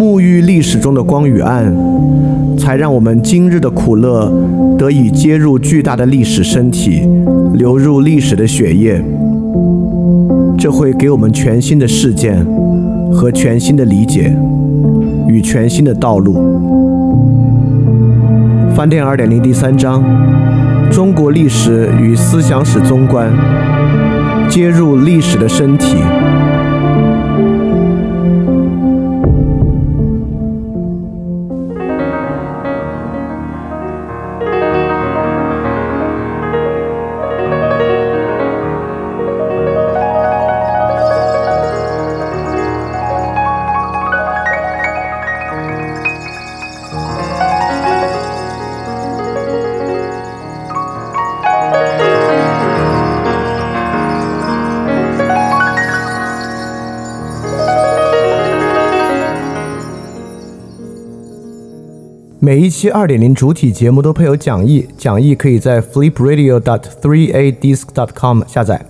沐浴历史中的光与暗，才让我们今日的苦乐得以接入巨大的历史身体，流入历史的血液。这会给我们全新的事件和全新的理解与全新的道路。翻店二点零第三章：中国历史与思想史综观，接入历史的身体。每一期二点零主体节目都配有讲义，讲义可以在 flipradio.dot3adisc.dot.com 下载。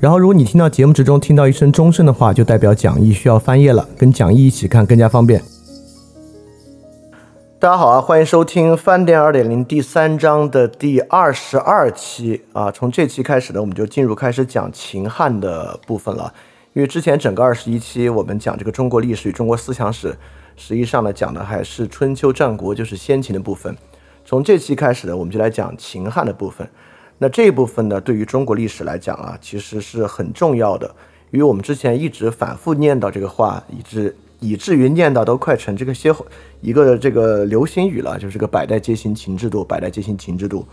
然后，如果你听到节目之中听到一声钟声的话，就代表讲义需要翻页了，跟讲义一起看更加方便。大家好啊，欢迎收听翻店二点零第三章的第二十二期啊。从这期开始呢，我们就进入开始讲秦汉的部分了。因为之前整个二十一期我们讲这个中国历史与中国思想史。实际上呢，讲的还是春秋战国，就是先秦的部分。从这期开始呢，我们就来讲秦汉的部分。那这一部分呢，对于中国历史来讲啊，其实是很重要的。因为我们之前一直反复念叨这个话，以致以至于念叨都快成这个歇后一个这个流行语了，就是这个百代皆行秦制度，百代皆行秦制度。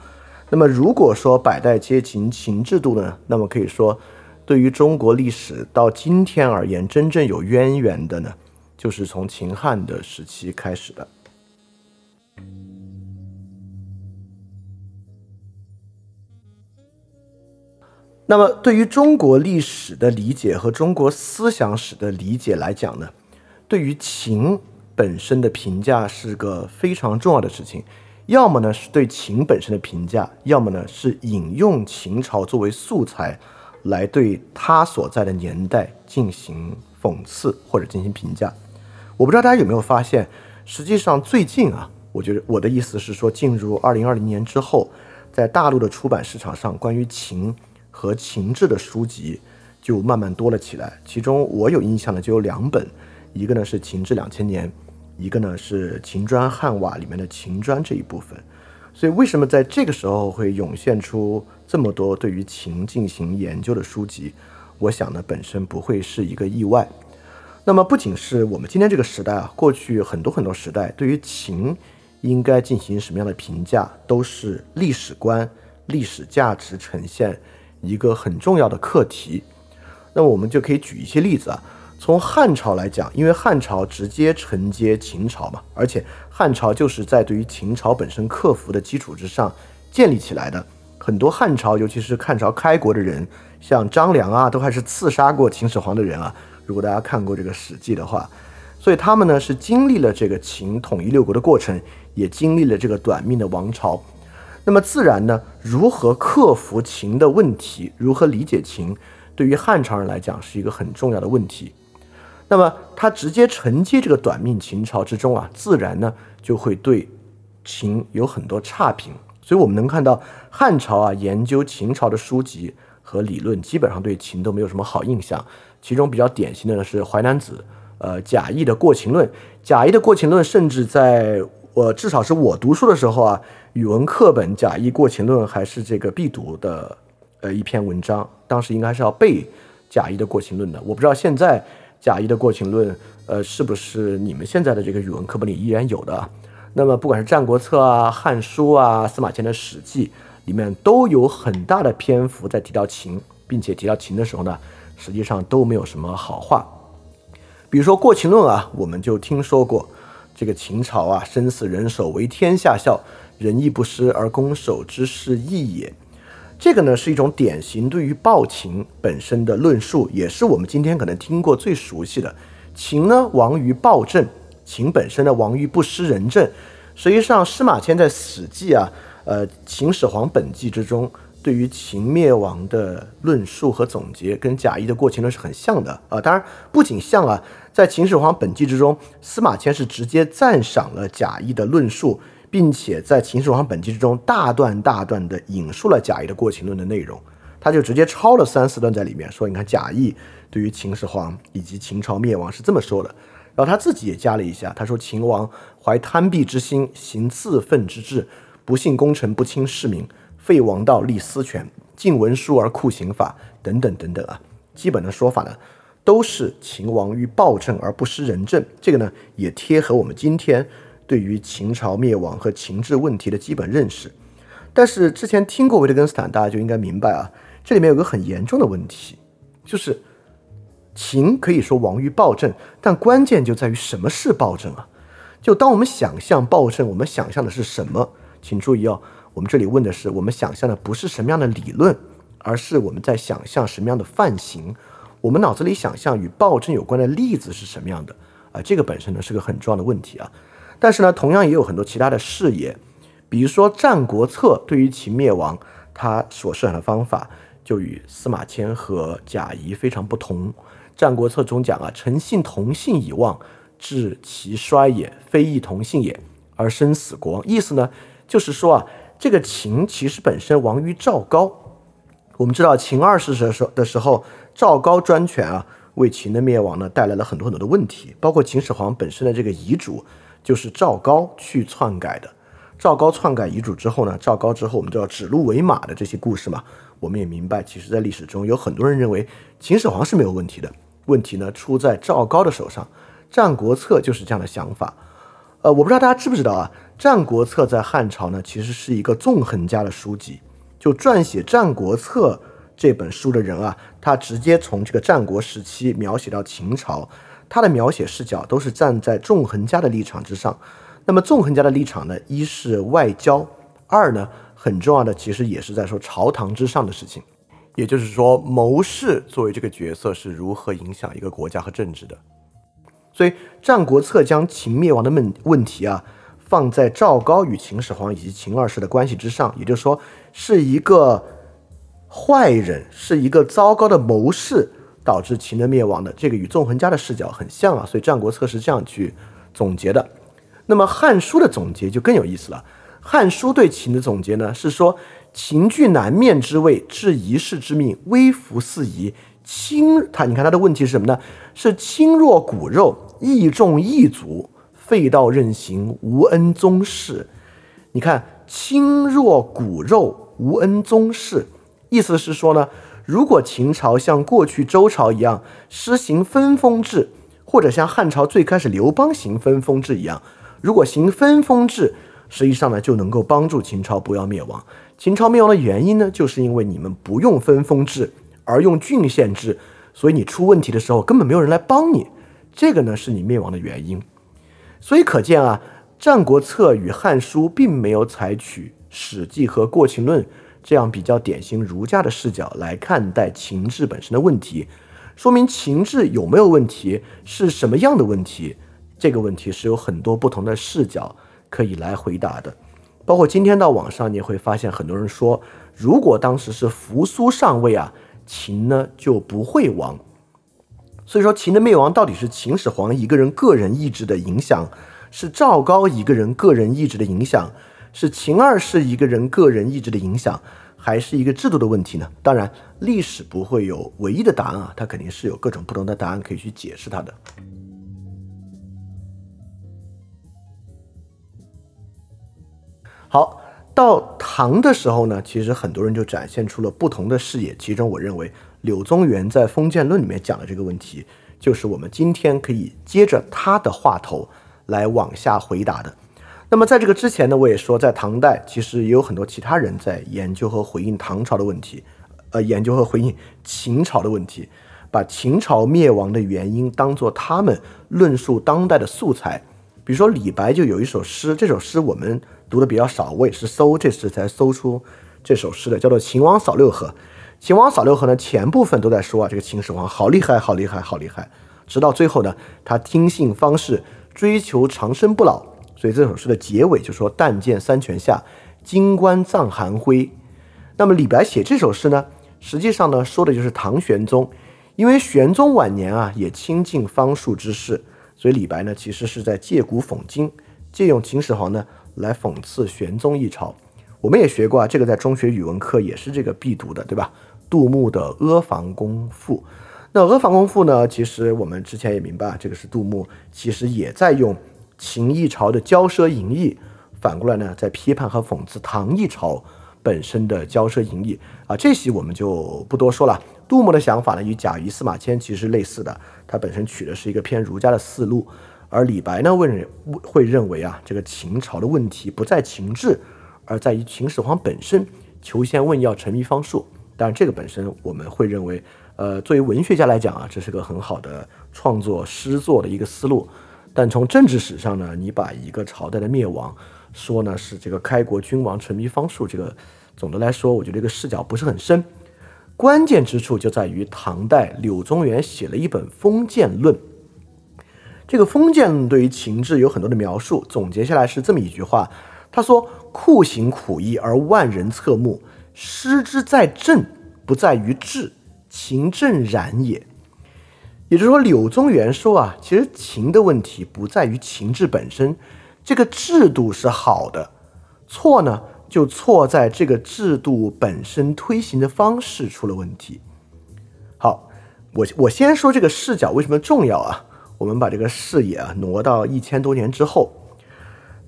那么如果说百代皆行秦制度呢，那么可以说，对于中国历史到今天而言，真正有渊源的呢？就是从秦汉的时期开始的。那么，对于中国历史的理解和中国思想史的理解来讲呢，对于秦本身的评价是个非常重要的事情。要么呢是对秦本身的评价，要么呢是引用秦朝作为素材，来对他所在的年代进行讽刺或者进行评价。我不知道大家有没有发现，实际上最近啊，我觉得我的意思是说，进入二零二零年之后，在大陆的出版市场上，关于秦和秦制的书籍就慢慢多了起来。其中我有印象的就有两本，一个呢是《秦制两千年》，一个呢是《秦砖汉瓦》里面的秦砖这一部分。所以，为什么在这个时候会涌现出这么多对于秦进行研究的书籍？我想呢，本身不会是一个意外。那么不仅是我们今天这个时代啊，过去很多很多时代对于秦应该进行什么样的评价，都是历史观、历史价值呈现一个很重要的课题。那么我们就可以举一些例子啊，从汉朝来讲，因为汉朝直接承接秦朝嘛，而且汉朝就是在对于秦朝本身克服的基础之上建立起来的。很多汉朝，尤其是汉朝开国的人，像张良啊，都还是刺杀过秦始皇的人啊。如果大家看过这个《史记》的话，所以他们呢是经历了这个秦统一六国的过程，也经历了这个短命的王朝。那么自然呢，如何克服秦的问题，如何理解秦，对于汉朝人来讲是一个很重要的问题。那么他直接承接这个短命秦朝之中啊，自然呢就会对秦有很多差评。所以我们能看到汉朝啊研究秦朝的书籍和理论，基本上对秦都没有什么好印象。其中比较典型的呢是《淮南子》，呃，贾谊的《过秦论》。贾谊的《过秦论》甚至在我至少是我读书的时候啊，语文课本贾谊《过秦论》还是这个必读的呃一篇文章。当时应该是要背贾谊的《过秦论》的。我不知道现在贾谊的《过秦论》呃是不是你们现在的这个语文课本里依然有的。那么不管是《战国策》啊、《汉书》啊、司马迁的《史记》里面都有很大的篇幅在提到秦，并且提到秦的时候呢。实际上都没有什么好话，比如说《过秦论》啊，我们就听说过，这个秦朝啊，生死人手为天下笑，仁义不施而攻守之势异也。这个呢是一种典型对于暴秦本身的论述，也是我们今天可能听过最熟悉的。秦呢亡于暴政，秦本身的亡于不施仁政。实际上，司马迁在《史记》啊，呃，《秦始皇本纪》之中，对于秦灭亡的论述和总结，跟贾谊的《过秦论》是很像的啊。当然，不仅像啊，在《秦始皇本纪》之中，司马迁是直接赞赏了贾谊的论述，并且在《秦始皇本纪》之中大段大段的引述了贾谊的《过秦论》的内容，他就直接抄了三四段在里面，说你看贾谊对于秦始皇以及秦朝灭亡是这么说的。然后他自己也加了一下，他说：“秦王怀贪鄙之心，行自奋之志，不信功臣，不亲市民，废王道，立私权，禁文书而酷刑法，等等等等啊。基本的说法呢，都是秦王欲暴政而不施仁政。这个呢，也贴合我们今天对于秦朝灭亡和秦制问题的基本认识。但是之前听过维特根斯坦，大家就应该明白啊，这里面有个很严重的问题，就是。”秦可以说亡于暴政，但关键就在于什么是暴政啊？就当我们想象暴政，我们想象的是什么？请注意哦，我们这里问的是，我们想象的不是什么样的理论，而是我们在想象什么样的范型。我们脑子里想象与暴政有关的例子是什么样的啊？这个本身呢是个很重要的问题啊。但是呢，同样也有很多其他的视野，比如说《战国策》对于秦灭亡，他所设想的方法就与司马迁和贾谊非常不同。《战国策》中讲啊，诚信同姓以望，致其衰也；非异同姓也，而生死国。意思呢，就是说啊，这个秦其实本身亡于赵高。我们知道秦二世的时候的时候，赵高专权啊，为秦的灭亡呢带来了很多很多的问题，包括秦始皇本身的这个遗嘱就是赵高去篡改的。赵高篡改遗嘱之后呢，赵高之后我们知道指鹿为马的这些故事嘛，我们也明白，其实在历史中有很多人认为秦始皇是没有问题的。问题呢出在赵高的手上，《战国策》就是这样的想法。呃，我不知道大家知不知道啊，《战国策》在汉朝呢其实是一个纵横家的书籍。就撰写《战国策》这本书的人啊，他直接从这个战国时期描写到秦朝，他的描写视角都是站在纵横家的立场之上。那么纵横家的立场呢，一是外交，二呢很重要的其实也是在说朝堂之上的事情。也就是说，谋士作为这个角色是如何影响一个国家和政治的？所以，《战国策》将秦灭亡的问问题啊，放在赵高与秦始皇以及秦二世的关系之上。也就是说，是一个坏人，是一个糟糕的谋士导致秦的灭亡的。这个与纵横家的视角很像啊，所以《战国策》是这样去总结的。那么，《汉书》的总结就更有意思了，《汉书》对秦的总结呢，是说。秦据南面之位，置一世之命，微服四夷。轻他，你看他的问题是什么呢？是轻若骨肉，义重义足，废道任行，无恩宗室。你看，轻若骨肉，无恩宗室，意思是说呢，如果秦朝像过去周朝一样施行分封制，或者像汉朝最开始刘邦行分封制一样，如果行分封制，实际上呢就能够帮助秦朝不要灭亡。秦朝灭亡的原因呢，就是因为你们不用分封制，而用郡县制，所以你出问题的时候根本没有人来帮你，这个呢是你灭亡的原因。所以可见啊，《战国策》与《汉书》并没有采取《史记》和《过秦论》这样比较典型儒家的视角来看待秦制本身的问题，说明秦制有没有问题，是什么样的问题，这个问题是有很多不同的视角可以来回答的。包括今天到网上，你会发现很多人说，如果当时是扶苏上位啊，秦呢就不会亡。所以说，秦的灭亡到底是秦始皇一个人个人意志的影响，是赵高一个人个人意志的影响，是秦二世一个人个人意志的影响，还是一个制度的问题呢？当然，历史不会有唯一的答案啊，它肯定是有各种不同的答案可以去解释它的。好，到唐的时候呢，其实很多人就展现出了不同的视野。其中，我认为柳宗元在《封建论》里面讲的这个问题，就是我们今天可以接着他的话头来往下回答的。那么，在这个之前呢，我也说，在唐代其实也有很多其他人在研究和回应唐朝的问题，呃，研究和回应秦朝的问题，把秦朝灭亡的原因当做他们论述当代的素材。比如说李白就有一首诗，这首诗我们读的比较少，我也是搜这次才搜出这首诗的，叫做《秦王扫六合》。秦王扫六合呢，前部分都在说啊，这个秦始皇好厉害，好厉害，好厉害。直到最后呢，他听信方士，追求长生不老。所以这首诗的结尾就说：“但见三泉下，金棺葬寒灰。”那么李白写这首诗呢，实际上呢，说的就是唐玄宗，因为玄宗晚年啊，也亲近方术之士，所以李白呢，其实是在借古讽今，借用秦始皇呢来讽刺玄宗一朝。我们也学过啊，这个在中学语文课也是这个必读的，对吧？杜牧的《阿房宫赋》，那《阿房宫赋》呢？其实我们之前也明白，这个是杜牧，其实也在用秦一朝的骄奢淫逸，反过来呢，在批判和讽刺唐一朝本身的骄奢淫逸啊。这些我们就不多说了。杜牧的想法呢，与贾谊、司马迁其实类似的，他本身取的是一个偏儒家的思路，而李白呢，问会认为啊，这个秦朝的问题不在秦制，而在于秦始皇本身求仙问药，沉迷方术。当然，这个本身我们会认为，呃，作为文学家来讲啊，这是个很好的创作诗作的一个思路。但从政治史上呢，你把一个朝代的灭亡说呢是这个开国君王沉迷方术，这个总的来说，我觉得这个视角不是很深。关键之处就在于唐代柳宗元写了一本《封建论》，这个《封建》对于情志有很多的描述，总结下来是这么一句话：他说，酷刑苦役而万人侧目。失之在政，不在于治，秦正然也。也就是说，柳宗元说啊，其实秦的问题不在于秦制本身，这个制度是好的，错呢就错在这个制度本身推行的方式出了问题。好，我我先说这个视角为什么重要啊？我们把这个视野啊挪到一千多年之后，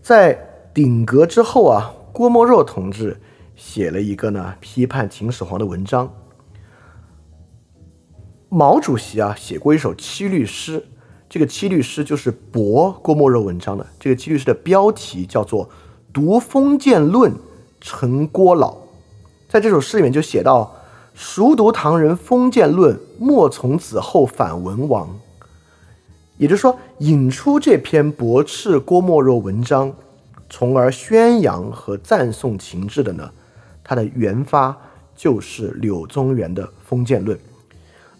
在鼎革之后啊，郭沫若同志。写了一个呢批判秦始皇的文章。毛主席啊写过一首七律诗，这个七律诗就是驳郭沫若文章的。这个七律诗的标题叫做《读封建论成郭老》。在这首诗里面就写到：“熟读唐人封建论，莫从此后反文王。”也就是说，引出这篇驳斥郭沫若文章，从而宣扬和赞颂秦制的呢？它的原发就是柳宗元的《封建论》。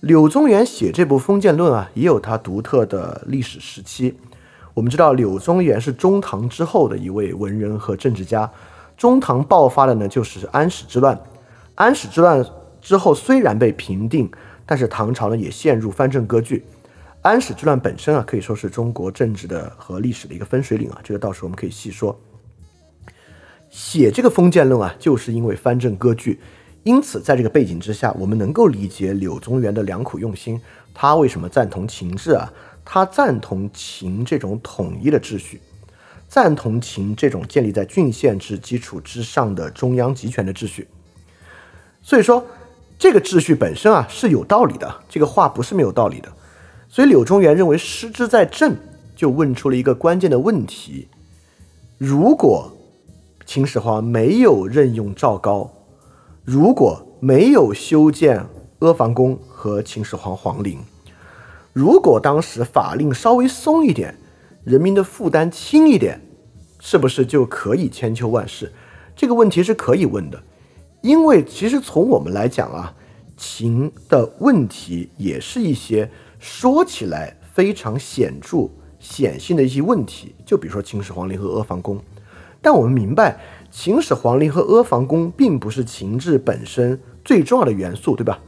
柳宗元写这部《封建论》啊，也有他独特的历史时期。我们知道，柳宗元是中唐之后的一位文人和政治家。中唐爆发的呢，就是安史之乱。安史之乱之后虽然被平定，但是唐朝呢也陷入藩镇割据。安史之乱本身啊，可以说是中国政治的和历史的一个分水岭啊。这个到时候我们可以细说。写这个封建论啊，就是因为藩镇割据，因此在这个背景之下，我们能够理解柳宗元的良苦用心。他为什么赞同秦制啊？他赞同秦这种统一的秩序，赞同秦这种建立在郡县制基础之上的中央集权的秩序。所以说，这个秩序本身啊是有道理的，这个话不是没有道理的。所以柳宗元认为失之在政，就问出了一个关键的问题：如果秦始皇没有任用赵高，如果没有修建阿房宫和秦始皇皇陵，如果当时法令稍微松一点，人民的负担轻一点，是不是就可以千秋万世？这个问题是可以问的，因为其实从我们来讲啊，秦的问题也是一些说起来非常显著、显性的一些问题，就比如说秦始皇陵和阿房宫。但我们明白，秦始皇陵和阿房宫并不是秦制本身最重要的元素，对吧？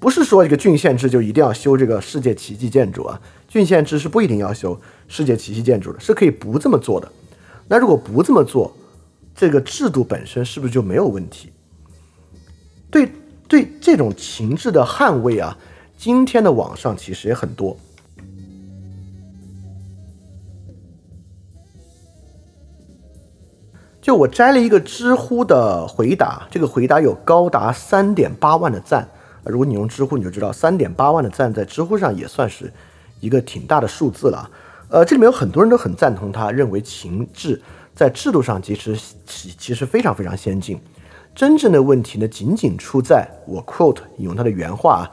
不是说这个郡县制就一定要修这个世界奇迹建筑啊，郡县制是不一定要修世界奇迹建筑的，是可以不这么做的。那如果不这么做，这个制度本身是不是就没有问题？对对，这种秦制的捍卫啊，今天的网上其实也很多。就我摘了一个知乎的回答，这个回答有高达三点八万的赞。如果你用知乎，你就知道三点八万的赞在知乎上也算是一个挺大的数字了。呃，这里面有很多人都很赞同他，认为秦制在制度上其实其其实非常非常先进。真正的问题呢，仅仅出在我 quote 引用他的原话啊，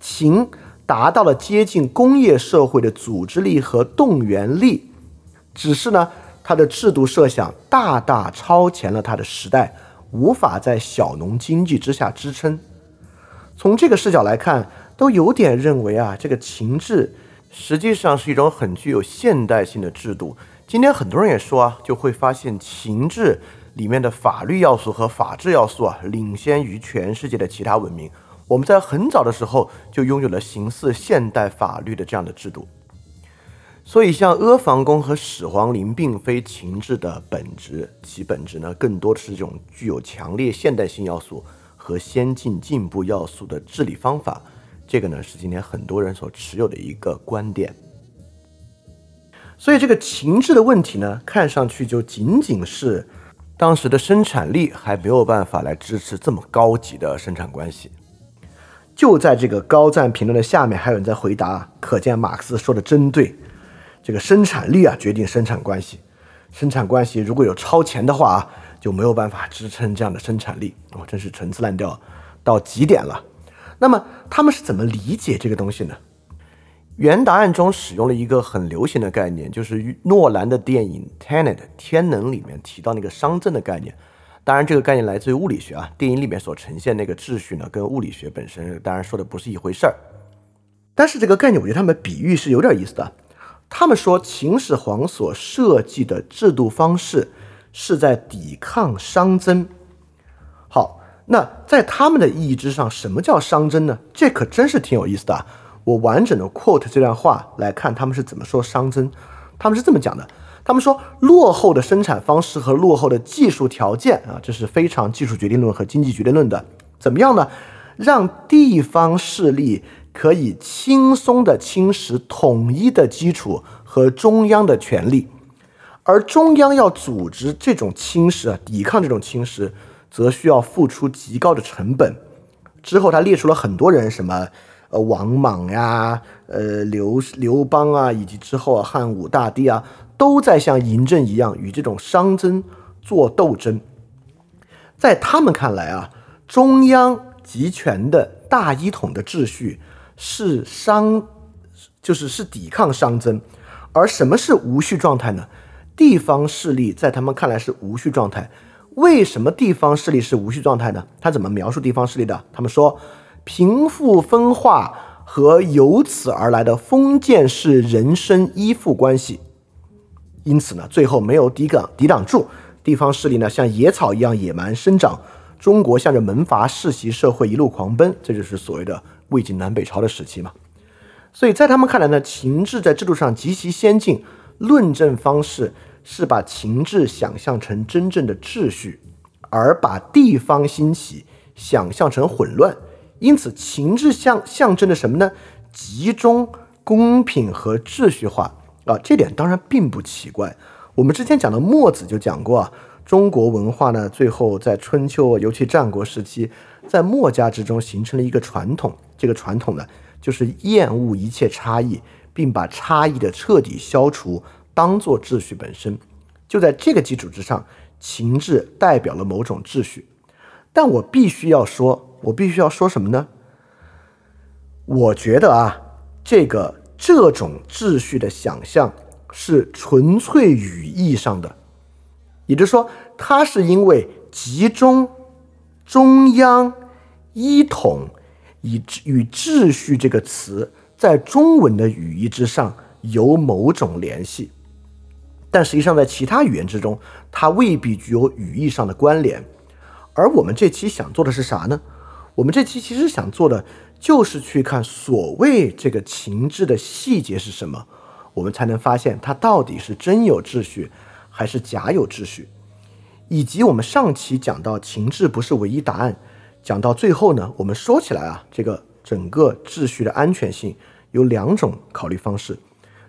秦达到了接近工业社会的组织力和动员力。只是呢，它的制度设想大大超前了它的时代，无法在小农经济之下支撑。从这个视角来看，都有点认为啊，这个秦制实际上是一种很具有现代性的制度。今天很多人也说啊，就会发现秦制里面的法律要素和法治要素啊，领先于全世界的其他文明。我们在很早的时候就拥有了形似现代法律的这样的制度。所以，像阿房宫和始皇陵并非秦制的本质，其本质呢，更多的是这种具有强烈现代性要素和先进进步要素的治理方法。这个呢，是今天很多人所持有的一个观点。所以，这个秦制的问题呢，看上去就仅仅是当时的生产力还没有办法来支持这么高级的生产关系。就在这个高赞评论的下面，还有人在回答，可见马克思说的真对。这个生产力啊，决定生产关系。生产关系如果有超前的话啊，就没有办法支撑这样的生产力。哦，真是陈词滥调到极点了。那么他们是怎么理解这个东西呢？原答案中使用了一个很流行的概念，就是诺兰的电影《Tenet》天能里面提到那个熵增的概念。当然，这个概念来自于物理学啊。电影里面所呈现那个秩序呢，跟物理学本身当然说的不是一回事儿。但是这个概念，我觉得他们比喻是有点意思的。他们说秦始皇所设计的制度方式是在抵抗熵增。好，那在他们的意义之上，什么叫熵增呢？这可真是挺有意思的。我完整的 quote 这段话来看，他们是怎么说熵增？他们是这么讲的：他们说，落后的生产方式和落后的技术条件啊，这是非常技术决定论和经济决定论的。怎么样呢？让地方势力可以轻松地侵蚀统一的基础和中央的权力，而中央要组织这种侵蚀啊，抵抗这种侵蚀，则需要付出极高的成本。之后他列出了很多人，什么。呃，王莽呀，呃，刘刘邦啊，以及之后，汉武大帝啊，都在像嬴政一样与这种商增做斗争。在他们看来啊，中央集权的大一统的秩序是商，就是是抵抗商增。而什么是无序状态呢？地方势力在他们看来是无序状态。为什么地方势力是无序状态呢？他怎么描述地方势力的？他们说。贫富分化和由此而来的封建式人身依附关系，因此呢，最后没有抵挡抵挡住地方势力呢，像野草一样野蛮生长。中国向着门阀世袭社会一路狂奔，这就是所谓的魏晋南北朝的时期嘛。所以在他们看来呢，秦制在制度上极其先进，论证方式是把秦制想象成真正的秩序，而把地方兴起想象成混乱。因此，秦制象象征着什么呢？集中、公平和秩序化啊，这点当然并不奇怪。我们之前讲的墨子就讲过啊，中国文化呢，最后在春秋，尤其战国时期，在墨家之中形成了一个传统。这个传统呢，就是厌恶一切差异，并把差异的彻底消除当做秩序本身。就在这个基础之上，情志代表了某种秩序。但我必须要说。我必须要说什么呢？我觉得啊，这个这种秩序的想象是纯粹语义上的，也就是说，它是因为集中、中央、一统以与秩序这个词在中文的语义之上有某种联系，但实际上在其他语言之中，它未必具有语义上的关联。而我们这期想做的是啥呢？我们这期其实想做的就是去看所谓这个情志的细节是什么，我们才能发现它到底是真有秩序还是假有秩序。以及我们上期讲到情志不是唯一答案，讲到最后呢，我们说起来啊，这个整个秩序的安全性有两种考虑方式。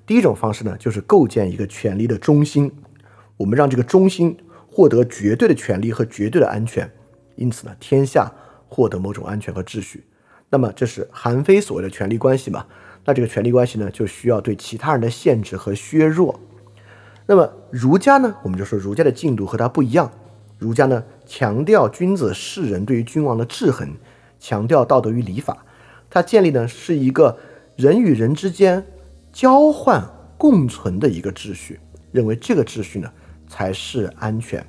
第一种方式呢，就是构建一个权力的中心，我们让这个中心获得绝对的权利和绝对的安全，因此呢，天下。获得某种安全和秩序，那么这是韩非所谓的权力关系嘛？那这个权力关系呢，就需要对其他人的限制和削弱。那么儒家呢，我们就说儒家的进度和他不一样。儒家呢，强调君子世人对于君王的制衡，强调道德与礼法。它建立呢是一个人与人之间交换共存的一个秩序，认为这个秩序呢才是安全。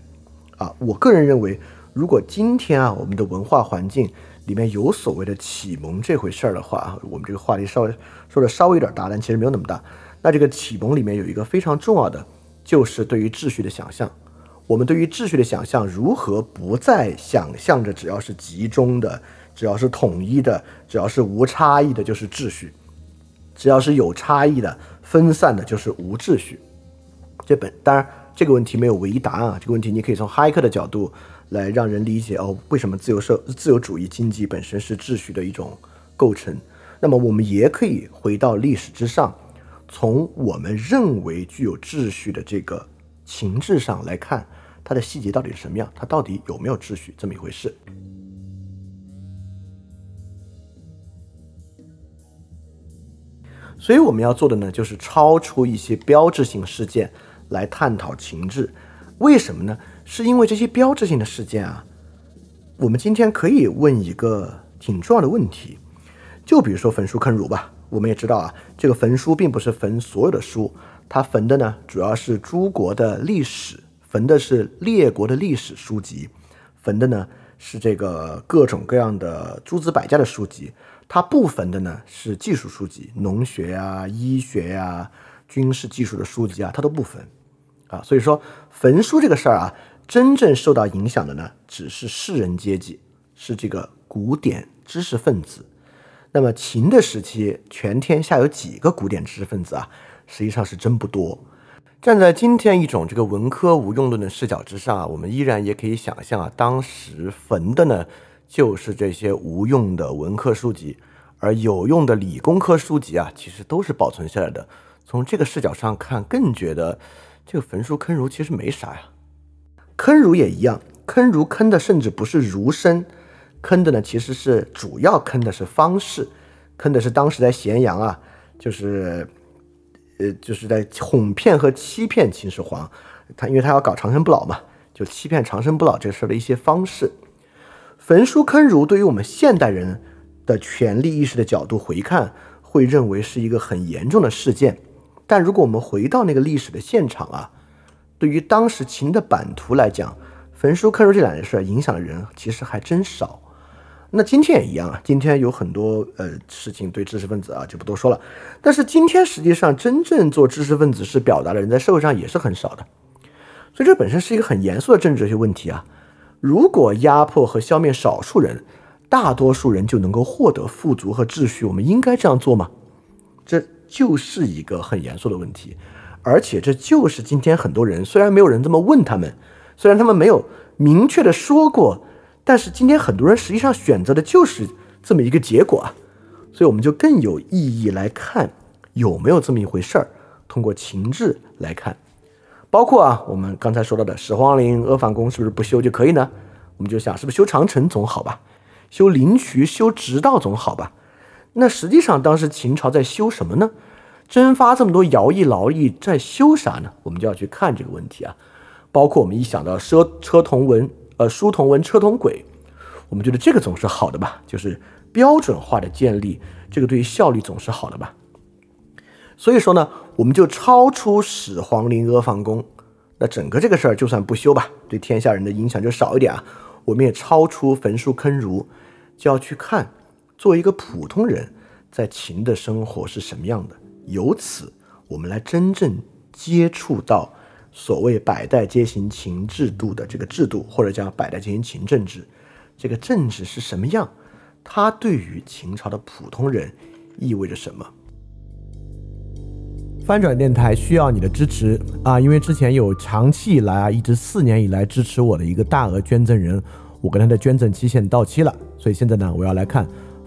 啊，我个人认为，如果今天啊我们的文化环境里面有所谓的启蒙这回事儿的话，我们这个话题稍微说的稍微有点大，但其实没有那么大。那这个启蒙里面有一个非常重要的，就是对于秩序的想象。我们对于秩序的想象，如何不再想象着只要是集中的，只要是统一的，只要是无差异的，就是秩序；只要是有差异的、分散的，就是无秩序。这本当然这个问题没有唯一答案啊，这个问题你可以从哈耶克的角度来让人理解哦，为什么自由社自由主义经济本身是秩序的一种构成。那么我们也可以回到历史之上，从我们认为具有秩序的这个情志上来看。它的细节到底是什么样？它到底有没有秩序这么一回事？所以我们要做的呢，就是超出一些标志性事件来探讨情志。为什么呢？是因为这些标志性的事件啊，我们今天可以问一个挺重要的问题，就比如说焚书坑儒吧。我们也知道啊，这个焚书并不是焚所有的书，它焚的呢，主要是诸国的历史。焚的是列国的历史书籍，焚的呢是这个各种各样的诸子百家的书籍，它不焚的呢是技术书籍，农学呀、医学呀、军事技术的书籍啊，它都不焚啊。所以说，焚书这个事儿啊，真正受到影响的呢，只是士人阶级，是这个古典知识分子。那么秦的时期，全天下有几个古典知识分子啊？实际上是真不多。站在今天一种这个文科无用论的视角之上啊，我们依然也可以想象啊，当时焚的呢就是这些无用的文科书籍，而有用的理工科书籍啊，其实都是保存下来的。从这个视角上看，更觉得这个焚书坑儒其实没啥呀。坑儒也一样，坑儒坑的甚至不是儒生，坑的呢其实是主要坑的是方士，坑的是当时在咸阳啊，就是。呃，就是在哄骗和欺骗秦始皇，他因为他要搞长生不老嘛，就欺骗长生不老这事的一些方式。焚书坑儒，对于我们现代人的权利意识的角度回看，会认为是一个很严重的事件。但如果我们回到那个历史的现场啊，对于当时秦的版图来讲，焚书坑儒这两件事影响的人其实还真少。那今天也一样啊，今天有很多呃事情对知识分子啊就不多说了。但是今天实际上真正做知识分子是表达的人在社会上也是很少的，所以这本身是一个很严肃的政治学问题啊。如果压迫和消灭少数人，大多数人就能够获得富足和秩序，我们应该这样做吗？这就是一个很严肃的问题，而且这就是今天很多人虽然没有人这么问他们，虽然他们没有明确的说过。但是今天很多人实际上选择的就是这么一个结果啊，所以我们就更有意义来看有没有这么一回事儿。通过情志来看，包括啊我们刚才说到的始皇陵、阿房宫是不是不修就可以呢？我们就想是不是修长城总好吧，修灵渠、修直道总好吧？那实际上当时秦朝在修什么呢？征发这么多徭役劳役在修啥呢？我们就要去看这个问题啊。包括我们一想到车车同文。呃，书同文，车同轨，我们觉得这个总是好的吧？就是标准化的建立，这个对于效率总是好的吧？所以说呢，我们就超出始皇陵阿房宫，那整个这个事儿就算不修吧，对天下人的影响就少一点啊。我们也超出焚书坑儒，就要去看，作为一个普通人在秦的生活是什么样的，由此我们来真正接触到。所谓百代皆行秦制度的这个制度，或者叫百代皆行秦政治，这个政治是什么样？它对于秦朝的普通人意味着什么？翻转电台需要你的支持啊！因为之前有长期以来啊，一直四年以来支持我的一个大额捐赠人，我跟他的捐赠期限到期了，所以现在呢，我要来看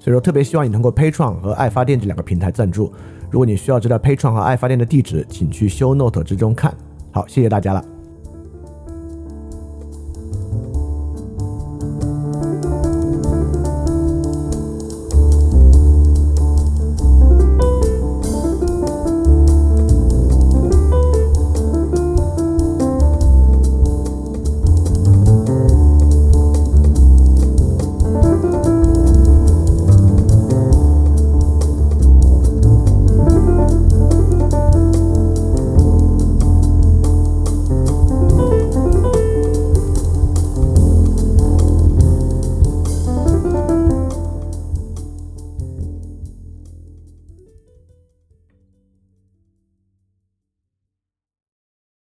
所以说特别希望你通过 Patreon 和爱发电这两个平台赞助。如果你需要知道 Patreon 和爱发电的地址，请去 Show Note 之中看。好，谢谢大家了。